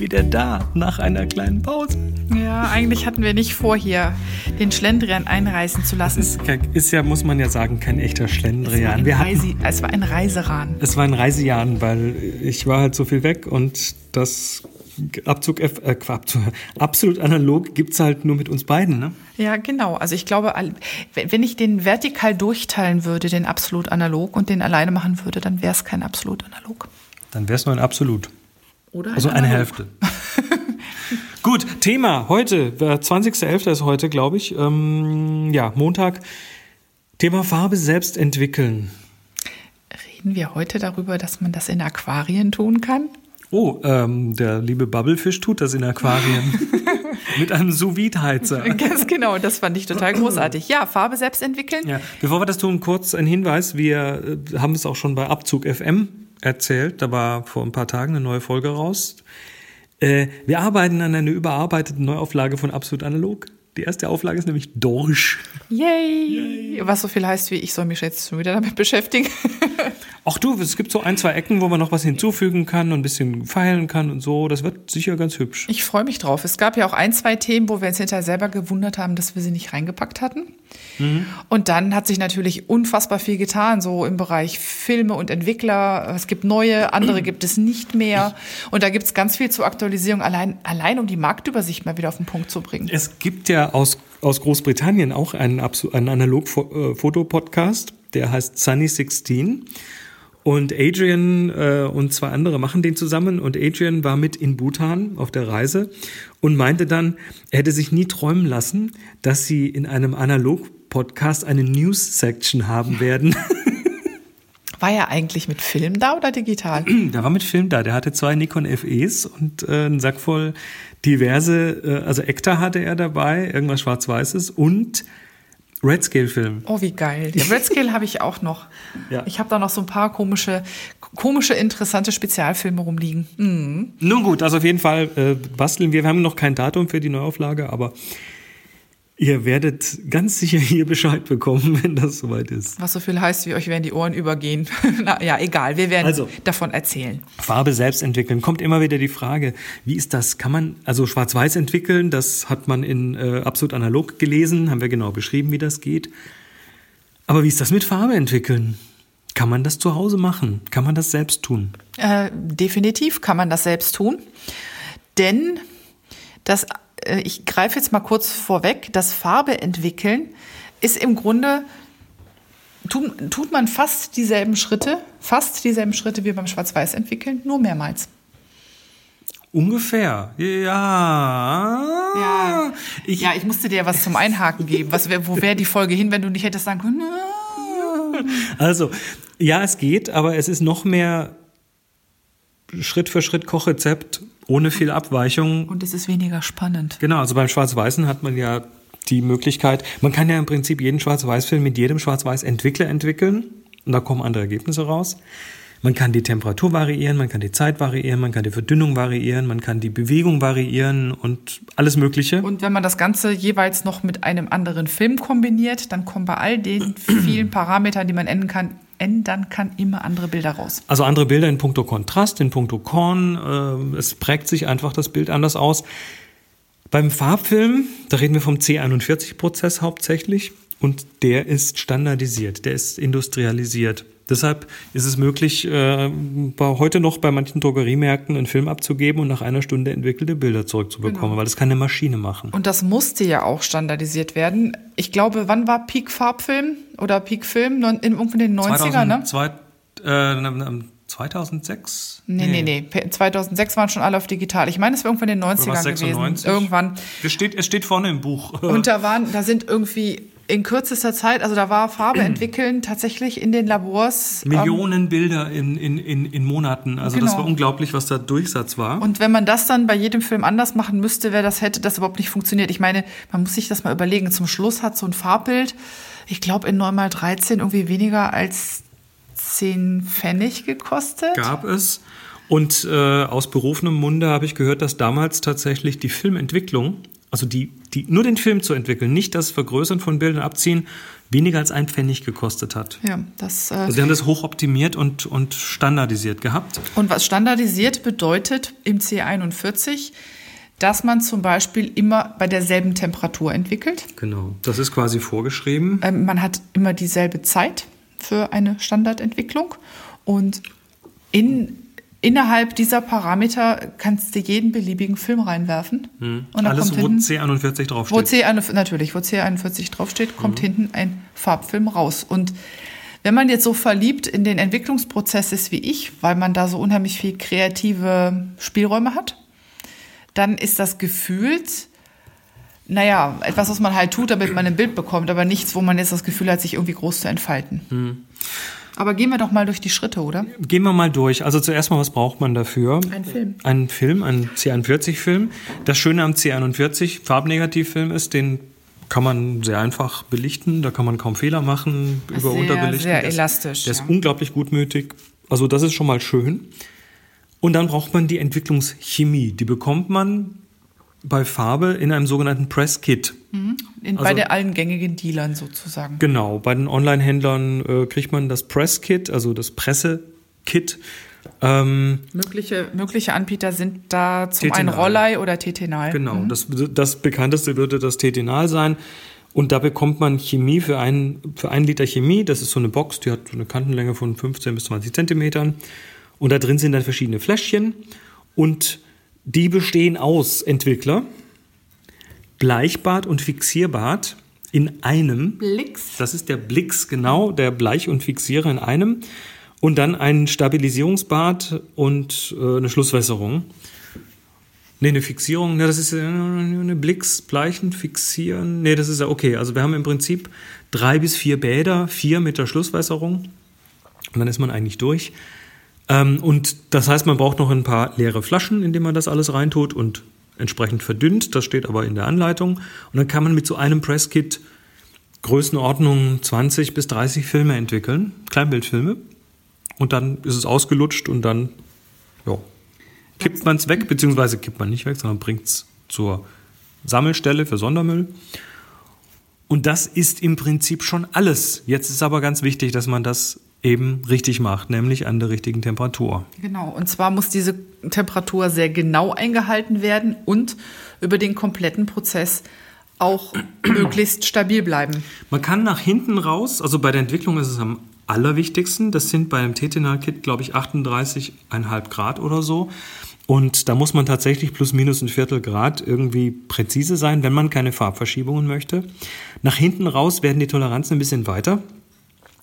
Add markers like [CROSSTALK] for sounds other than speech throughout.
wieder da nach einer kleinen Pause. Ja, eigentlich hatten wir nicht vor, hier den Schlendrian einreißen zu lassen. Ist, ist ja, muss man ja sagen, kein echter Schlendrian. Es war ein, Reise, es war ein Reiseran. Es war ein Reisejahren, weil ich war halt so viel weg und das Abzug, äh, Abzug absolut analog gibt es halt nur mit uns beiden, ne? Ja, genau. Also ich glaube, wenn ich den vertikal durchteilen würde, den absolut analog und den alleine machen würde, dann wäre es kein absolut analog. Dann wäre es nur ein absolut. Oder also eine Hälfte. [LAUGHS] Gut, Thema heute, 20.11. ist heute, glaube ich. Ähm, ja, Montag. Thema Farbe selbst entwickeln. Reden wir heute darüber, dass man das in Aquarien tun kann? Oh, ähm, der liebe Bubblefish tut das in Aquarien. [LAUGHS] Mit einem sous heizer [LAUGHS] Ganz genau, das fand ich total großartig. Ja, Farbe selbst entwickeln. Ja. Bevor wir das tun, kurz ein Hinweis. Wir äh, haben es auch schon bei Abzug FM erzählt. Da war vor ein paar Tagen eine neue Folge raus. Äh, wir arbeiten an einer überarbeiteten Neuauflage von Absolut Analog. Die erste Auflage ist nämlich Dorsch. Yay. Yay! Was so viel heißt wie, ich soll mich jetzt schon wieder damit beschäftigen. [LAUGHS] Ach du, es gibt so ein, zwei Ecken, wo man noch was hinzufügen kann und ein bisschen feilen kann und so. Das wird sicher ganz hübsch. Ich freue mich drauf. Es gab ja auch ein, zwei Themen, wo wir uns hinterher selber gewundert haben, dass wir sie nicht reingepackt hatten. Mhm. Und dann hat sich natürlich unfassbar viel getan, so im Bereich Filme und Entwickler. Es gibt neue, andere gibt es nicht mehr. Und da gibt es ganz viel zur Aktualisierung, allein, allein um die Marktübersicht mal wieder auf den Punkt zu bringen. Es gibt ja aus, aus Großbritannien auch einen, einen Analog-Fotopodcast, der heißt Sunny 16. Und Adrian äh, und zwei andere machen den zusammen. Und Adrian war mit in Bhutan auf der Reise und meinte dann, er hätte sich nie träumen lassen, dass sie in einem Analog-Podcast eine News-Section haben werden. [LAUGHS] War er eigentlich mit Film da oder digital? [CLEARS THROAT] Der war mit Film da. Der hatte zwei Nikon FEs und äh, einen Sack voll diverse, äh, also Ektar hatte er dabei, irgendwas Schwarz-Weißes und Red Scale Film. Oh, wie geil. Ja, Red Scale habe ich auch noch. [LAUGHS] Ja. Ich habe da noch so ein paar komische, komische, interessante Spezialfilme rumliegen. Mhm. Nun gut, also auf jeden Fall äh, basteln wir. Wir haben noch kein Datum für die Neuauflage, aber Ihr werdet ganz sicher hier Bescheid bekommen, [LAUGHS] wenn das soweit ist. Was so viel heißt, wie euch werden die Ohren übergehen. [LAUGHS] Na, ja, egal, wir werden also, davon erzählen. Farbe selbst entwickeln. Kommt immer wieder die Frage, wie ist das? Kann man also schwarz-weiß entwickeln? Das hat man in äh, absolut analog gelesen, haben wir genau beschrieben, wie das geht. Aber wie ist das mit Farbe entwickeln? Kann man das zu Hause machen? Kann man das selbst tun? Äh, definitiv kann man das selbst tun. Denn das ich greife jetzt mal kurz vorweg, das Farbe entwickeln ist im Grunde, tut, tut man fast dieselben Schritte, fast dieselben Schritte wie beim Schwarz-Weiß entwickeln, nur mehrmals. Ungefähr, ja. Ja ich, ja, ich musste dir was zum Einhaken geben. Was, wo wäre die Folge hin, wenn du nicht hättest sagen können? Also, ja, es geht, aber es ist noch mehr Schritt für Schritt Kochrezept ohne viel Abweichung. Und es ist weniger spannend. Genau, also beim Schwarz-Weißen hat man ja die Möglichkeit, man kann ja im Prinzip jeden Schwarz-Weiß-Film mit jedem Schwarz-Weiß-Entwickler entwickeln und da kommen andere Ergebnisse raus. Man kann die Temperatur variieren, man kann die Zeit variieren, man kann die Verdünnung variieren, man kann die Bewegung variieren und alles Mögliche. Und wenn man das Ganze jeweils noch mit einem anderen Film kombiniert, dann kommen bei all den vielen Parametern, die man ändern kann, ändern kann, immer andere Bilder raus. Also andere Bilder in puncto Kontrast, in puncto Korn. Äh, es prägt sich einfach das Bild anders aus. Beim Farbfilm, da reden wir vom C41-Prozess hauptsächlich und der ist standardisiert, der ist industrialisiert. Deshalb ist es möglich, äh, heute noch bei manchen Drogeriemärkten einen Film abzugeben und nach einer Stunde entwickelte Bilder zurückzubekommen, genau. weil das kann eine Maschine machen. Und das musste ja auch standardisiert werden. Ich glaube, wann war Peak Farbfilm oder Peak Film? In irgendwo in den 90er, ne? Zwei, äh, 2006? Nee, nee, nee, nee. 2006 waren schon alle auf digital. Ich meine, es war irgendwann in den 90ern gewesen. Irgendwann. Es steht, es steht vorne im Buch. Und da [LAUGHS] waren, da sind irgendwie in kürzester Zeit, also da war Farbe [CLEARS THROAT] entwickeln tatsächlich in den Labors. Ähm, Millionen ähm, Bilder in, in, in, in Monaten. Also genau. das war unglaublich, was da Durchsatz war. Und wenn man das dann bei jedem Film anders machen müsste, wäre das, hätte das überhaupt nicht funktioniert. Ich meine, man muss sich das mal überlegen. Zum Schluss hat so ein Farbbild, ich glaube in 9 mal 13 irgendwie weniger als 10 Pfennig gekostet. Gab es. Und äh, aus berufenem Munde habe ich gehört, dass damals tatsächlich die Filmentwicklung also die, die, nur den Film zu entwickeln, nicht das Vergrößern von Bildern abziehen, weniger als ein Pfennig gekostet hat. Ja, das. Äh also sie haben das hochoptimiert und, und standardisiert gehabt. Und was standardisiert bedeutet im C41, dass man zum Beispiel immer bei derselben Temperatur entwickelt. Genau, das ist quasi vorgeschrieben. Ähm, man hat immer dieselbe Zeit für eine Standardentwicklung und in innerhalb dieser Parameter kannst du jeden beliebigen Film reinwerfen. Hm. Und Alles, wo C41 draufsteht. Wo C41, natürlich, wo C41 draufsteht, kommt hm. hinten ein Farbfilm raus. Und wenn man jetzt so verliebt in den Entwicklungsprozess ist wie ich, weil man da so unheimlich viel kreative Spielräume hat, dann ist das gefühlt, naja, etwas, was man halt tut, damit man ein Bild bekommt, aber nichts, wo man jetzt das Gefühl hat, sich irgendwie groß zu entfalten. Hm. Aber gehen wir doch mal durch die Schritte, oder? Gehen wir mal durch. Also zuerst mal, was braucht man dafür? Ein Film. Ein Film, ein C41-Film. Das Schöne am C41 Farbnegativfilm ist, den kann man sehr einfach belichten. Da kann man kaum Fehler machen über sehr, Unterbelichten. Sehr elastisch. Der ist, der ist unglaublich gutmütig. Also das ist schon mal schön. Und dann braucht man die Entwicklungschemie. Die bekommt man bei Farbe in einem sogenannten Press-Kit. Mhm. Also, bei den allen gängigen Dealern sozusagen. Genau, bei den Online-Händlern äh, kriegt man das Press-Kit, also das Presse-Kit. Ähm, mögliche, mögliche Anbieter sind da zum einen Rollei oder Tetenal. Genau, mhm. das, das bekannteste würde das Tetenal sein. Und da bekommt man Chemie für einen, für einen Liter Chemie. Das ist so eine Box, die hat eine Kantenlänge von 15 bis 20 Zentimetern. Und da drin sind dann verschiedene Fläschchen. Und die bestehen aus Entwickler, Bleichbad und Fixierbad in einem. Blix. Das ist der Blix, genau, der Bleich- und Fixierer in einem. Und dann ein Stabilisierungsbad und äh, eine Schlusswässerung. Ne, eine Fixierung, ne, das ist äh, eine Blix, Bleichen, Fixieren. Ne, das ist ja okay. Also wir haben im Prinzip drei bis vier Bäder, vier mit der Schlusswässerung. Und dann ist man eigentlich durch. Ähm, und das heißt, man braucht noch ein paar leere Flaschen, in denen man das alles reintut und entsprechend verdünnt. Das steht aber in der Anleitung. Und dann kann man mit so einem Presskit Größenordnung 20 bis 30 Filme entwickeln, Kleinbildfilme. Und dann ist es ausgelutscht und dann ja, kippt man es weg, beziehungsweise kippt man nicht weg, sondern bringt es zur Sammelstelle für Sondermüll. Und das ist im Prinzip schon alles. Jetzt ist aber ganz wichtig, dass man das eben richtig macht, nämlich an der richtigen Temperatur. Genau, und zwar muss diese Temperatur sehr genau eingehalten werden und über den kompletten Prozess auch [CLEARS THROAT] möglichst stabil bleiben. Man kann nach hinten raus, also bei der Entwicklung ist es am allerwichtigsten, das sind bei einem Tetinal-Kit, glaube ich, 38,5 Grad oder so. Und da muss man tatsächlich plus minus ein Viertel Grad irgendwie präzise sein, wenn man keine Farbverschiebungen möchte. Nach hinten raus werden die Toleranzen ein bisschen weiter.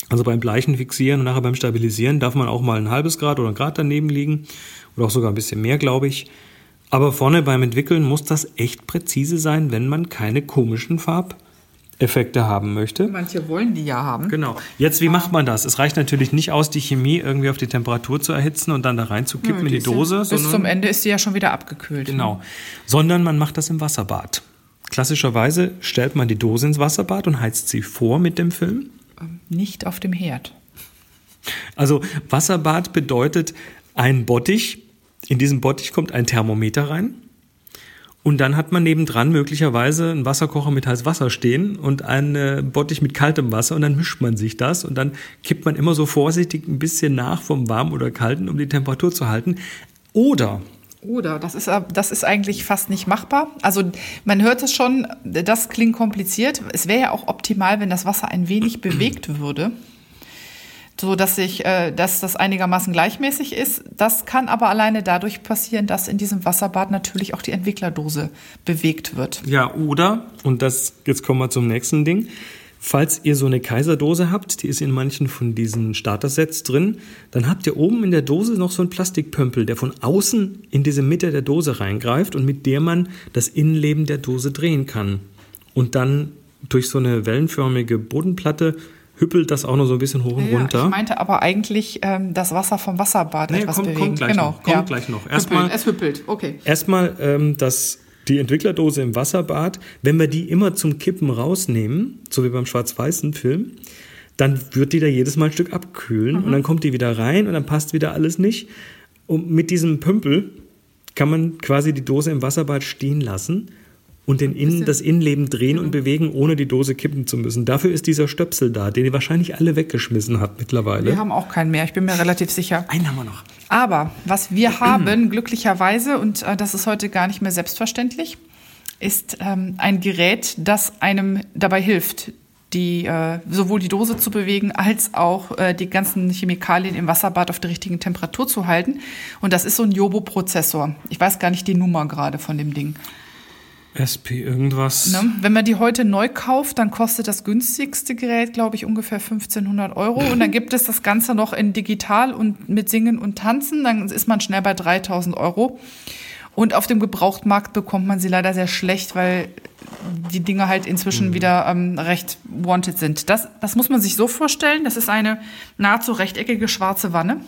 Also beim Bleichen fixieren und nachher beim Stabilisieren darf man auch mal ein halbes Grad oder ein Grad daneben liegen oder auch sogar ein bisschen mehr, glaube ich. Aber vorne beim Entwickeln muss das echt präzise sein, wenn man keine komischen Farbeffekte haben möchte. Manche wollen die ja haben. Genau. Jetzt, wie macht man das? Es reicht natürlich nicht aus, die Chemie irgendwie auf die Temperatur zu erhitzen und dann da reinzukippen Nö, in die Dose. Bis zum Ende ist sie ja schon wieder abgekühlt. Genau. Sondern man macht das im Wasserbad. Klassischerweise stellt man die Dose ins Wasserbad und heizt sie vor mit dem Film nicht auf dem Herd. Also Wasserbad bedeutet ein Bottich. In diesem Bottich kommt ein Thermometer rein. Und dann hat man nebendran möglicherweise einen Wasserkocher mit heißem Wasser stehen und einen Bottich mit kaltem Wasser und dann mischt man sich das und dann kippt man immer so vorsichtig ein bisschen nach vom warmen oder kalten, um die Temperatur zu halten. Oder oder, das ist, das ist eigentlich fast nicht machbar. Also man hört es schon, das klingt kompliziert. Es wäre ja auch optimal, wenn das Wasser ein wenig [CLEARS THROAT] bewegt würde, so dass sich, äh, dass das einigermaßen gleichmäßig ist. Das kann aber alleine dadurch passieren, dass in diesem Wasserbad natürlich auch die Entwicklerdose bewegt wird. Ja, oder, und das, jetzt kommen wir zum nächsten Ding. Falls ihr so eine Kaiserdose habt, die ist in manchen von diesen Starter-Sets drin, dann habt ihr oben in der Dose noch so einen Plastikpömpel, der von außen in diese Mitte der Dose reingreift und mit der man das Innenleben der Dose drehen kann. Und dann durch so eine wellenförmige Bodenplatte hüppelt das auch noch so ein bisschen hoch und ja, runter. Ich meinte aber eigentlich ähm, das Wasser vom Wasserbad nee, etwas kommt, bewegen. Kommt gleich genau, noch. Kommt ja. gleich noch. Erstmal, es hüppelt, okay. Erstmal ähm, das die Entwicklerdose im Wasserbad, wenn wir die immer zum Kippen rausnehmen, so wie beim schwarz-weißen Film, dann wird die da jedes Mal ein Stück abkühlen mhm. und dann kommt die wieder rein und dann passt wieder alles nicht. Und mit diesem Pümpel kann man quasi die Dose im Wasserbad stehen lassen und den Innen, das Innenleben drehen und bewegen, ohne die Dose kippen zu müssen. Dafür ist dieser Stöpsel da, den ihr wahrscheinlich alle weggeschmissen habt mittlerweile. Wir haben auch keinen mehr, ich bin mir relativ sicher. Einen haben wir noch. Aber was wir [CLEARS THROAT] haben, glücklicherweise, und äh, das ist heute gar nicht mehr selbstverständlich, ist ähm, ein Gerät, das einem dabei hilft, die, äh, sowohl die Dose zu bewegen, als auch äh, die ganzen Chemikalien im Wasserbad auf der richtigen Temperatur zu halten. Und das ist so ein Jobo-Prozessor. Ich weiß gar nicht die Nummer gerade von dem Ding. SP irgendwas. Ne? Wenn man die heute neu kauft, dann kostet das günstigste Gerät, glaube ich, ungefähr 1500 Euro. Und dann gibt es das Ganze noch in digital und mit Singen und Tanzen. Dann ist man schnell bei 3000 Euro. Und auf dem Gebrauchtmarkt bekommt man sie leider sehr schlecht, weil die Dinge halt inzwischen mhm. wieder ähm, recht wanted sind. Das, das muss man sich so vorstellen. Das ist eine nahezu rechteckige schwarze Wanne.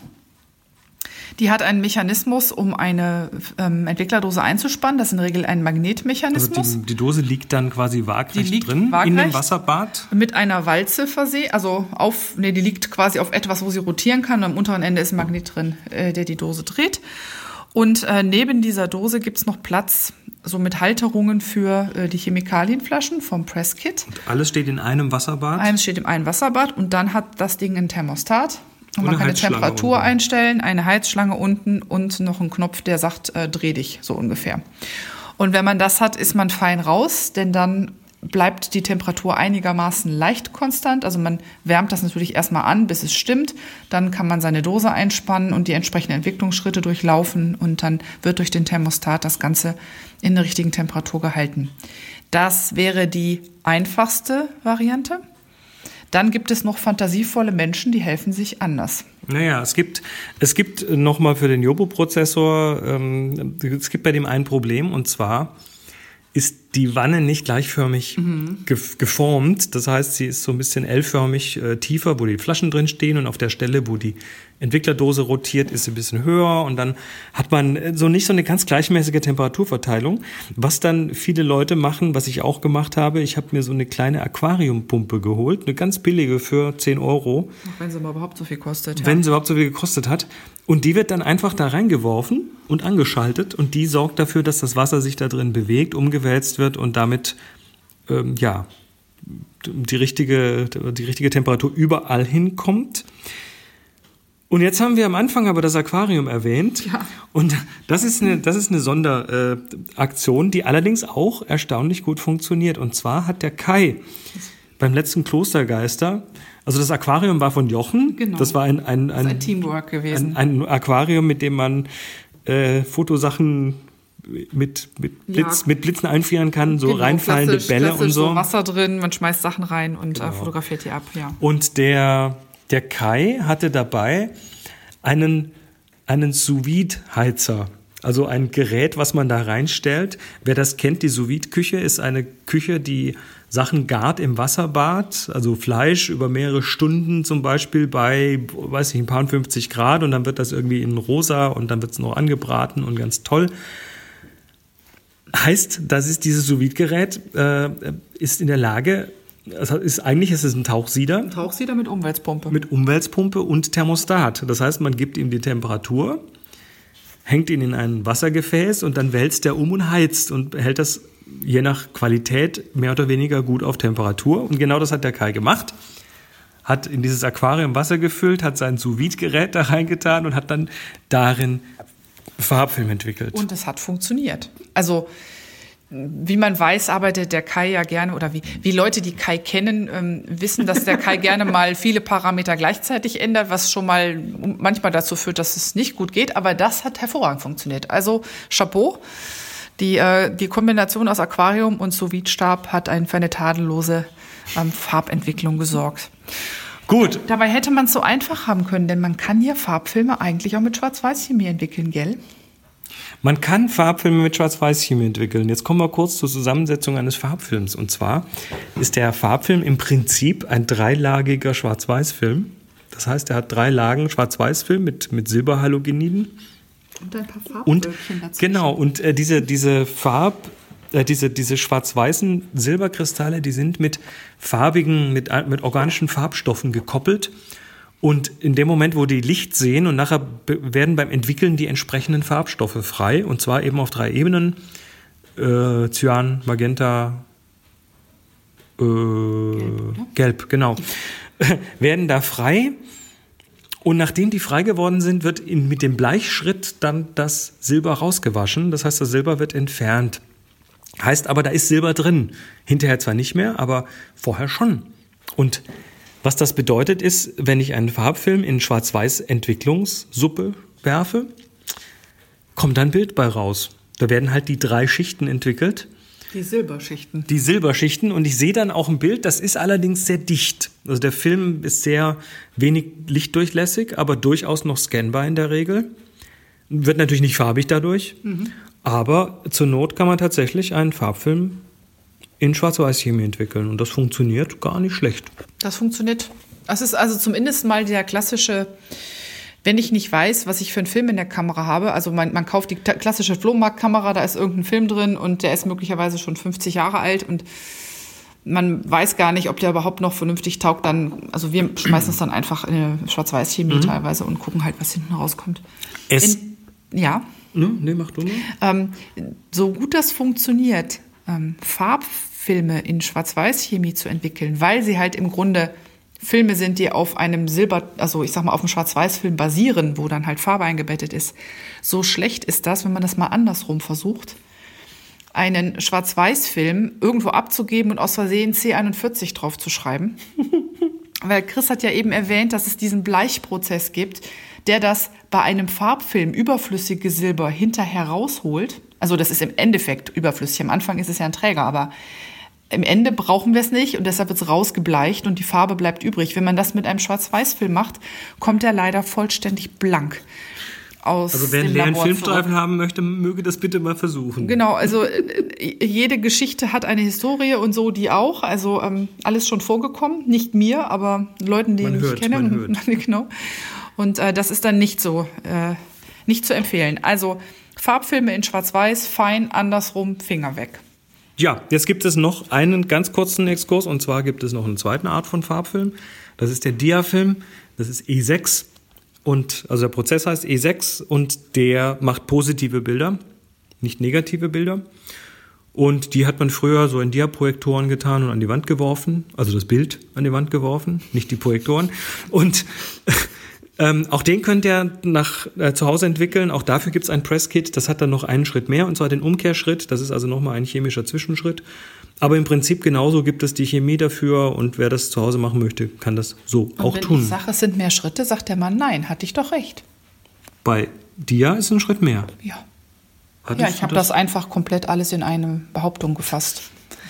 Die hat einen Mechanismus, um eine ähm, Entwicklerdose einzuspannen. Das ist in der Regel ein Magnetmechanismus. Also die, die Dose liegt dann quasi waagrecht drin waagrecht in dem Wasserbad. Mit einer Walze versehen, also auf, nee, die liegt quasi auf etwas, wo sie rotieren kann. Und am unteren Ende ist ein Magnet drin, äh, der die Dose dreht. Und äh, neben dieser Dose gibt es noch Platz so mit Halterungen für äh, die Chemikalienflaschen vom Presskit. Und alles steht in einem Wasserbad? Eines steht in einem Wasserbad und dann hat das Ding ein Thermostat. Und, man kann eine Temperatur unten. einstellen, eine Heizschlange unten und noch einen Knopf, der sagt, äh, dreh dich, so ungefähr. Und wenn man das hat, ist man fein raus, denn dann bleibt die Temperatur einigermaßen leicht konstant. Also man wärmt das natürlich erstmal an, bis es stimmt. Dann kann man seine Dose einspannen und die entsprechenden Entwicklungsschritte durchlaufen und dann wird durch den Thermostat das Ganze in der richtigen Temperatur gehalten. Das wäre die einfachste Variante. Dann gibt es noch fantasievolle Menschen, die helfen sich anders. Naja, es gibt, es gibt nochmal für den Jobo-Prozessor, ähm, es gibt bei dem ein Problem und zwar, ist die Wanne nicht gleichförmig mhm. geformt. Das heißt, sie ist so ein bisschen L-förmig äh, tiefer, wo die Flaschen drin stehen und auf der Stelle, wo die Entwicklerdose rotiert, ist sie ein bisschen höher und dann hat man äh, so nicht so eine ganz gleichmäßige Temperaturverteilung. Was dann viele Leute machen, was ich auch gemacht habe, ich habe mir so eine kleine Aquariumpumpe geholt, eine ganz billige für 10 Euro. Auch wenn sie mal überhaupt so viel kostet. Ja. Wenn sie überhaupt so viel gekostet hat. Und die wird dann einfach da reingeworfen und angeschaltet und die sorgt dafür, dass das Wasser sich da drin bewegt, umgewälzt wird und damit ähm, ja die richtige, die richtige Temperatur überall hinkommt. Und jetzt haben wir am Anfang aber das Aquarium erwähnt. Ja. Und das ist eine, das ist eine Sonderaktion, die allerdings auch erstaunlich gut funktioniert. Und zwar hat der Kai beim letzten Klostergeister also das Aquarium war von Jochen. Genau. Das war ein, ein, ein, ein Teamwork gewesen. Ein, ein, Aquarium, mit dem man äh, Fotosachen mit, mit, Blitz, ja. mit Blitzen einfrieren kann, so genau, reinfallende klassisch, Bälle klassisch und so. so. Wasser drin, man schmeißt Sachen rein und äh, genau. äh, fotografiert die ab, ja. Und der, der Kai hatte dabei einen, einen Sous-Vide-Heizer. Also ein Gerät, was man da reinstellt. Wer das kennt, die Sous-Vide-Küche ist eine Küche, die Sachen gart im Wasserbad, also Fleisch über mehrere Stunden zum Beispiel bei, weiß ich, ein paar 50 Grad und dann wird das irgendwie in rosa und dann wird es noch angebraten und ganz toll. Heißt, das ist dieses sous gerät äh, ist in der Lage, das ist, eigentlich ist es ein Tauchsieder. Ein Tauchsieder mit Umweltpumpe. Mit Umweltpumpe und Thermostat. Das heißt, man gibt ihm die Temperatur, hängt ihn in ein Wassergefäß und dann wälzt er um und heizt und hält das je nach Qualität mehr oder weniger gut auf Temperatur. Und genau das hat der Kai gemacht. Hat in dieses Aquarium Wasser gefüllt, hat sein sous gerät da reingetan und hat dann darin Farbfilm entwickelt. Und es hat funktioniert. Also wie man weiß, arbeitet der Kai ja gerne oder wie, wie Leute, die Kai kennen, ähm, wissen, dass der Kai gerne mal viele Parameter gleichzeitig ändert, was schon mal manchmal dazu führt, dass es nicht gut geht. Aber das hat hervorragend funktioniert. Also Chapeau. Die, äh, die Kombination aus Aquarium und sous hat ein für eine tadellose ähm, Farbentwicklung gesorgt. Gut. Dabei hätte man es so einfach haben können, denn man kann ja Farbfilme eigentlich auch mit Schwarz-Weiß-Chemie entwickeln, gell? Man kann Farbfilme mit Schwarz-Weiß-Chemie entwickeln. Jetzt kommen wir kurz zur Zusammensetzung eines Farbfilms. Und zwar ist der Farbfilm im Prinzip ein dreilagiger Schwarz-Weiß-Film. Das heißt, er hat drei Lagen Schwarz-Weiß-Film mit, mit Silberhalogeniden und ein paar Farbwölkchen dazu. Genau, und äh, diese, diese Farb, äh, diese, diese schwarz-weißen Silberkristalle, die sind mit farbigen, mit, mit organischen Farbstoffen gekoppelt. Und in dem Moment, wo die Licht sehen und nachher werden beim Entwickeln die entsprechenden Farbstoffe frei, und zwar eben auf drei Ebenen. äh, Cyan, Magenta, äh, gelb, gelb, genau, [LAUGHS] werden da frei. Und nachdem die frei geworden sind, wird in, mit dem Bleichschritt dann das Silber rausgewaschen. Das heißt, das Silber wird entfernt. Heißt aber, da ist Silber drin. Hinterher zwar nicht mehr, aber vorher schon. Und was das bedeutet ist, wenn ich einen Farbfilm in Schwarz-Weiß-Entwicklungssuppe werfe, kommt dann Bild bei raus. Da werden halt die drei Schichten entwickelt. Die Silberschichten. Die Silberschichten. Und ich sehe dann auch ein Bild, das ist allerdings sehr dicht. Also der Film ist sehr wenig lichtdurchlässig, aber durchaus noch scannbar in der Regel. Wird natürlich nicht farbig dadurch. Mhm. Aber zur Not kann man tatsächlich einen Farbfilm in Schwarz-Weiß-Chemie entwickeln. Und das funktioniert gar nicht schlecht. Das funktioniert. Das ist also zumindest mal der klassische wenn ich nicht weiß, was ich für einen Film in der Kamera habe, also man, man kauft die klassische Flohmarktkamera, da ist irgendein Film drin und der ist möglicherweise schon 50 Jahre alt und man weiß gar nicht, ob der überhaupt noch vernünftig taugt, dann, also wir schmeißen es dann einfach in eine Schwarz-Weiß-Chemie mhm. teilweise und gucken halt, was hinten rauskommt. Es in, ja. Ne, nee, mach du mal. Ähm, so gut das funktioniert, ähm, Farbfilme in Schwarz-Weiß-Chemie zu entwickeln, weil sie halt im Grunde Filme sind, die auf einem Silber, also ich sag mal auf einem Schwarz-Weiß-Film basieren, wo dann halt Farbe eingebettet ist. So schlecht ist das, wenn man das mal andersrum versucht, einen Schwarz-Weiß-Film irgendwo abzugeben und aus Versehen C41 drauf zu schreiben. [LAUGHS] Weil Chris hat ja eben erwähnt, dass es diesen Bleichprozess gibt, der das bei einem Farbfilm überflüssige Silber hinterher rausholt. Also das ist im Endeffekt überflüssig. Am Anfang ist es ja ein Träger, aber im Ende brauchen wir es nicht und deshalb wird es rausgebleicht und die Farbe bleibt übrig. Wenn man das mit einem Schwarz-Weiß-Film macht, kommt er leider vollständig blank. Aus also wer, einen Filmstreifen haben möchte, möge das bitte mal versuchen. Genau, also äh, jede Geschichte hat eine Historie und so die auch. Also ähm, alles schon vorgekommen, nicht mir, aber Leuten, die man ich hört, kenne. Man hört. [LAUGHS] genau. Und äh, das ist dann nicht so, äh, nicht zu empfehlen. Also Farbfilme in Schwarz-Weiß, fein, andersrum, Finger weg. Ja, jetzt gibt es noch einen ganz kurzen Exkurs und zwar gibt es noch eine zweite Art von Farbfilm. Das ist der Diafilm. Das ist E6 und also der Prozess heißt E6 und der macht positive Bilder, nicht negative Bilder. Und die hat man früher so in Diaprojektoren getan und an die Wand geworfen, also das Bild an die Wand geworfen, nicht die Projektoren. Und [LAUGHS] ähm, auch den könnt ihr nach äh, zu Hause entwickeln. Auch dafür gibt es ein Presskit. Das hat dann noch einen Schritt mehr, und zwar den Umkehrschritt. Das ist also nochmal ein chemischer Zwischenschritt. Aber im Prinzip genauso gibt es die Chemie dafür und wer das zu Hause machen möchte, kann das so und auch wenn tun. Wenn ich sage, es sind mehr Schritte, sagt der Mann, nein, hatte ich doch recht. Bei Dia ist ein Schritt mehr. Ja. Hattest ja, ich habe das? das einfach komplett alles in eine Behauptung gefasst.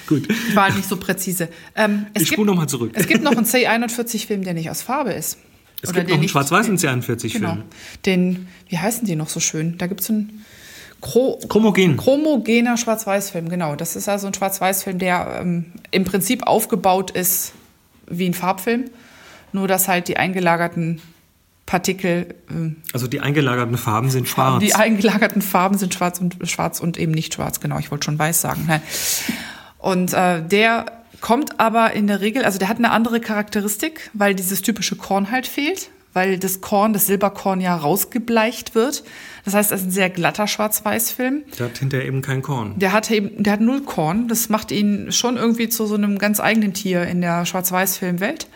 Gut. Ich war nicht so präzise. Ähm, ich spule nochmal zurück. Es gibt noch einen C41-Film, der nicht aus Farbe ist. Es Oder gibt noch einen schwarz-weißen C41-Film. Genau. Den, wie heißen die noch so schön? Da gibt es einen Chro Chromogen. chromogener Schwarz-Weiß-Film, genau. Das ist also ein Schwarz-Weiß-Film, der ähm, im Prinzip aufgebaut ist wie ein Farbfilm. Nur, dass halt die eingelagerten Partikel. Ähm, also die eingelagerten Farben sind schwarz. Die eingelagerten Farben sind schwarz und schwarz und eben nicht schwarz, genau. Ich wollte schon weiß sagen. Nein. Und äh, der kommt aber in der Regel, also der hat eine andere Charakteristik, weil dieses typische Korn halt fehlt, weil das Korn, das Silberkorn ja rausgebleicht wird. Das heißt, es ist ein sehr glatter Schwarz-Weiß-Film. Der hat hinterher eben kein Korn. Der hat eben, der hat null Korn. Das macht ihn schon irgendwie zu so einem ganz eigenen Tier in der Schwarz-Weiß-Filmwelt.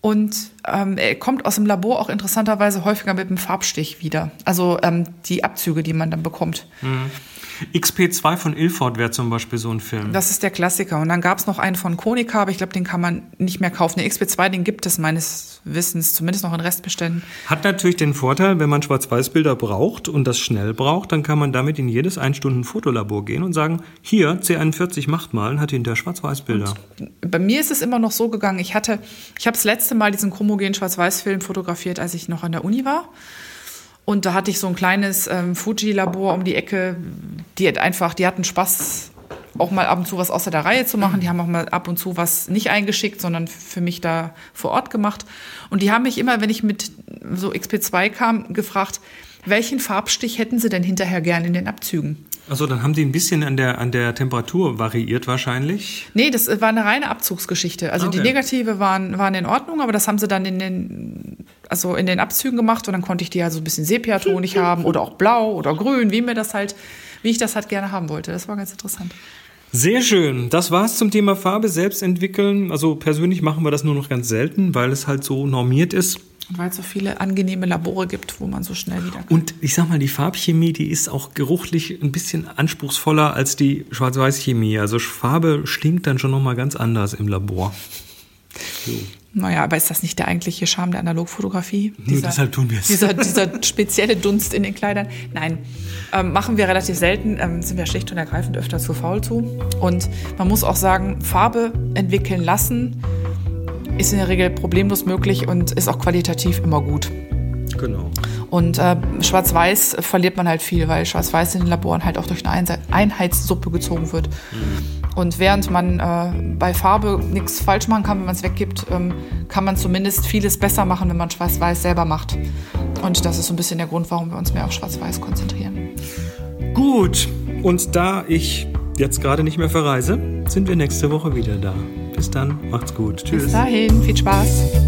Und ähm, er kommt aus dem Labor auch interessanterweise häufiger mit einem Farbstich wieder. Also ähm, die Abzüge, die man dann bekommt. Mhm. XP2 von Ilford wäre zum Beispiel so ein Film. Das ist der Klassiker. Und dann gab es noch einen von Konica, aber ich glaube, den kann man nicht mehr kaufen. Der XP2, den gibt es meines Wissens zumindest noch in Restbeständen. Hat natürlich den Vorteil, wenn man Schwarz-Weiß-Bilder braucht und das schnell braucht, dann kann man damit in jedes Ein-Stunden-Fotolabor gehen und sagen, hier, C41 macht mal und hat hinter Schwarz-Weiß-Bilder. Bei mir ist es immer noch so gegangen, ich hatte, ich habe das letzte Mal diesen chromogen Schwarz-Weiß-Film fotografiert, als ich noch an der Uni war. Und da hatte ich so ein kleines ähm, Fuji-Labor um die Ecke. Die hat einfach, die hatten Spaß, auch mal ab und zu was außer der Reihe zu machen. Die haben auch mal ab und zu was nicht eingeschickt, sondern für mich da vor Ort gemacht. Und die haben mich immer, wenn ich mit so XP2 kam, gefragt, welchen Farbstich hätten sie denn hinterher gern in den Abzügen? Also dann haben die ein bisschen an der, an der Temperatur variiert wahrscheinlich? Nee, das war eine reine Abzugsgeschichte. Also okay. die Negative waren, waren in Ordnung, aber das haben sie dann in den also in den Abzügen gemacht und dann konnte ich die ja so ein bisschen sepiatonig haben [LAUGHS] oder auch blau oder grün, wie mir das halt, wie ich das halt gerne haben wollte. Das war ganz interessant. Sehr schön. Das war's zum Thema Farbe selbst entwickeln. Also persönlich machen wir das nur noch ganz selten, weil es halt so normiert ist. Und weil es so viele angenehme Labore gibt, wo man so schnell wieder. Kann. Und ich sag mal, die Farbchemie, die ist auch geruchlich ein bisschen anspruchsvoller als die Schwarz-Weiß-Chemie. Also Farbe stinkt dann schon nochmal ganz anders im Labor. So. Naja, aber ist das nicht der eigentliche Charme der Analogfotografie? Nur deshalb tun wir es. Dieser, dieser spezielle Dunst in den Kleidern? Nein, ähm, machen wir relativ selten. Ähm, sind wir schlicht und ergreifend öfter zu faul zu. Und man muss auch sagen, Farbe entwickeln lassen ist in der Regel problemlos möglich und ist auch qualitativ immer gut. Genau. Und äh, Schwarz-Weiß verliert man halt viel, weil Schwarz-Weiß in den Laboren halt auch durch eine Einheitssuppe gezogen wird. Mhm. Und während man äh, bei Farbe nichts falsch machen kann, wenn man es weggibt, ähm, kann man zumindest vieles besser machen, wenn man Schwarz-Weiß selber macht. Und das ist so ein bisschen der Grund, warum wir uns mehr auf Schwarz-Weiß konzentrieren. Gut, und da ich jetzt gerade nicht mehr verreise, sind wir nächste Woche wieder da. Bis dann, macht's gut. Tschüss. Bis dahin, viel Spaß.